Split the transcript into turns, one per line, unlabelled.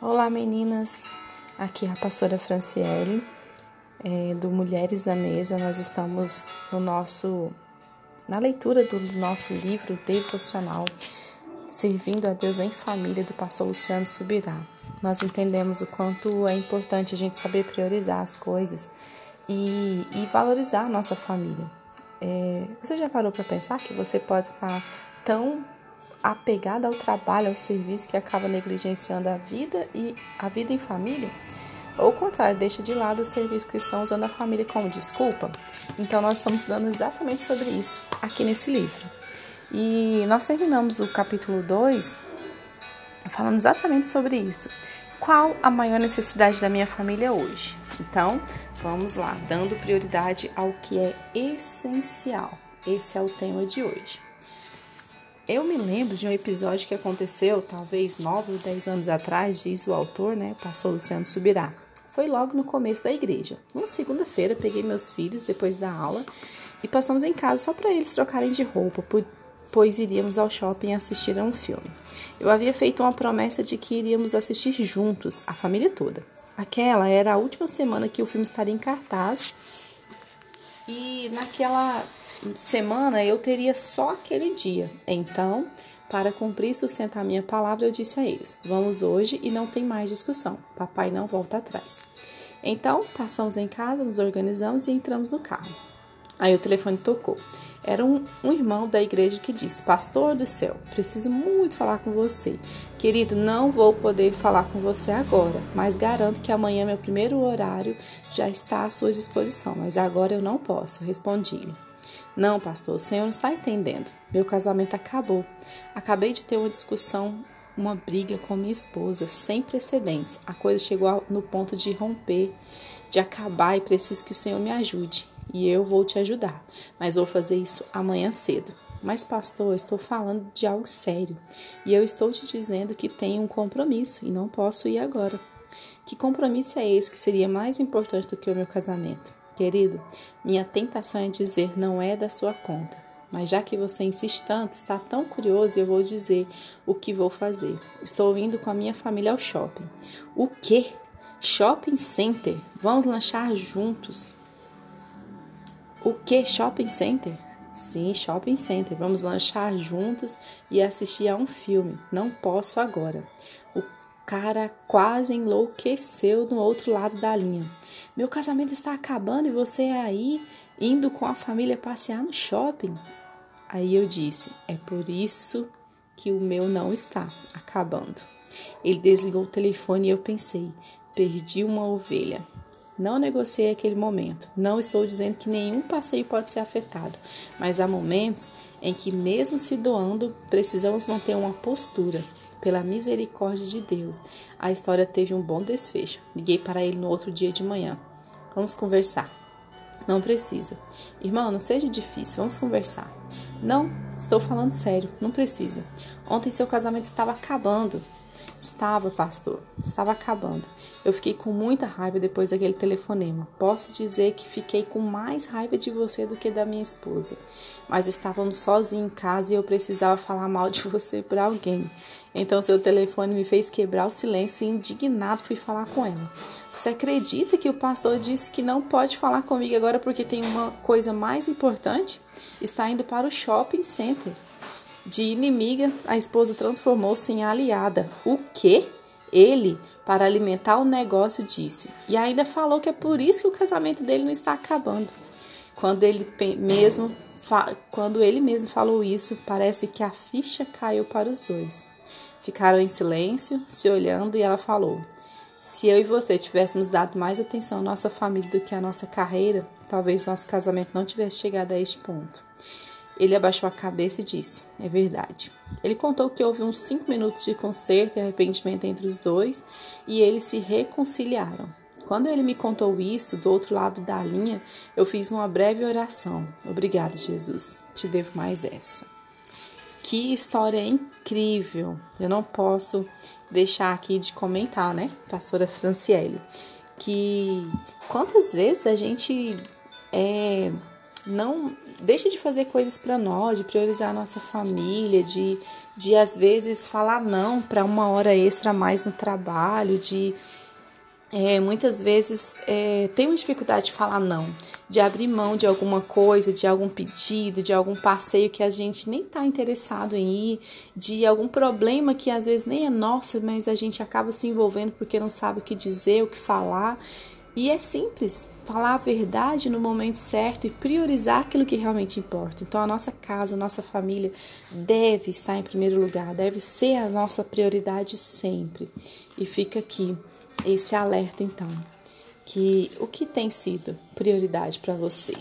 Olá meninas, aqui é a pastora Franciele é, do Mulheres da Mesa. Nós estamos no nosso na leitura do nosso livro devocional Servindo a Deus em Família do pastor Luciano Subirá. Nós entendemos o quanto é importante a gente saber priorizar as coisas e, e valorizar a nossa família. É, você já parou para pensar que você pode estar tão apegada ao trabalho, ao serviço, que acaba negligenciando a vida e a vida em família? Ou o contrário, deixa de lado o serviço cristão usando a família como desculpa? Então, nós estamos estudando exatamente sobre isso aqui nesse livro. E nós terminamos o capítulo 2 falando exatamente sobre isso. Qual a maior necessidade da minha família hoje? Então, vamos lá, dando prioridade ao que é essencial. Esse é o tema de hoje. Eu me lembro de um episódio que aconteceu, talvez 9 ou 10 anos atrás, diz o autor, né? Passou Luciano Subirá. Foi logo no começo da igreja. Uma segunda-feira, peguei meus filhos depois da aula e passamos em casa só para eles trocarem de roupa, pois iríamos ao shopping assistir a um filme. Eu havia feito uma promessa de que iríamos assistir juntos, a família toda. Aquela era a última semana que o filme estaria em cartaz e naquela semana eu teria só aquele dia. Então, para cumprir e sustentar minha palavra, eu disse a eles: Vamos hoje e não tem mais discussão. Papai não volta atrás. Então, passamos em casa, nos organizamos e entramos no carro. Aí o telefone tocou. Era um, um, irmão da igreja que disse: Pastor do céu, preciso muito falar com você. Querido, não vou poder falar com você agora, mas garanto que amanhã, meu primeiro horário, já está à sua disposição. Mas agora eu não posso, respondi-lhe. Não, pastor, o senhor não está entendendo. Meu casamento acabou. Acabei de ter uma discussão, uma briga com minha esposa, sem precedentes. A coisa chegou no ponto de romper, de acabar e preciso que o senhor me ajude. E eu vou te ajudar, mas vou fazer isso amanhã cedo. Mas, pastor, estou falando de algo sério e eu estou te dizendo que tenho um compromisso e não posso ir agora. Que compromisso é esse que seria mais importante do que o meu casamento? Querido, minha tentação é dizer não é da sua conta. Mas já que você insiste tanto, está tão curioso, eu vou dizer o que vou fazer. Estou indo com a minha família ao shopping. O quê? Shopping center? Vamos lanchar juntos. O que? Shopping center? Sim, shopping center. Vamos lanchar juntos e assistir a um filme. Não posso agora cara quase enlouqueceu no outro lado da linha. Meu casamento está acabando e você é aí indo com a família passear no shopping. Aí eu disse: é por isso que o meu não está acabando. Ele desligou o telefone e eu pensei: perdi uma ovelha. Não negociei aquele momento. Não estou dizendo que nenhum passeio pode ser afetado, mas há momentos em que, mesmo se doando, precisamos manter uma postura pela misericórdia de Deus, a história teve um bom desfecho. Liguei para ele no outro dia de manhã. Vamos conversar. Não precisa. Irmão, não seja difícil, vamos conversar. Não, estou falando sério, não precisa. Ontem seu casamento estava acabando. Estava, pastor, estava acabando. Eu fiquei com muita raiva depois daquele telefonema. Posso dizer que fiquei com mais raiva de você do que da minha esposa. Mas estávamos sozinhos em casa e eu precisava falar mal de você para alguém. Então seu telefone me fez quebrar o silêncio e indignado fui falar com ela. Você acredita que o pastor disse que não pode falar comigo agora porque tem uma coisa mais importante? Está indo para o shopping center. De inimiga, a esposa transformou-se em aliada. O quê? Ele, para alimentar o negócio, disse. E ainda falou que é por isso que o casamento dele não está acabando. Quando ele mesmo, quando ele mesmo falou isso, parece que a ficha caiu para os dois. Ficaram em silêncio, se olhando, e ela falou: Se eu e você tivéssemos dado mais atenção à nossa família do que à nossa carreira, talvez nosso casamento não tivesse chegado a este ponto. Ele abaixou a cabeça e disse: É verdade. Ele contou que houve uns cinco minutos de conserto e arrependimento entre os dois e eles se reconciliaram. Quando ele me contou isso, do outro lado da linha, eu fiz uma breve oração. Obrigado, Jesus. Te devo mais essa. Que história incrível! Eu não posso deixar aqui de comentar, né, pastora Franciele, que quantas vezes a gente é não deixe de fazer coisas para nós, de priorizar a nossa família, de, de às vezes falar não para uma hora extra a mais no trabalho, de é, muitas vezes é, uma dificuldade de falar não, de abrir mão de alguma coisa, de algum pedido, de algum passeio que a gente nem está interessado em ir, de algum problema que às vezes nem é nosso, mas a gente acaba se envolvendo porque não sabe o que dizer, o que falar. E é simples, falar a verdade no momento certo e priorizar aquilo que realmente importa. Então, a nossa casa, a nossa família deve estar em primeiro lugar, deve ser a nossa prioridade sempre. E fica aqui esse alerta, então, que o que tem sido prioridade para você?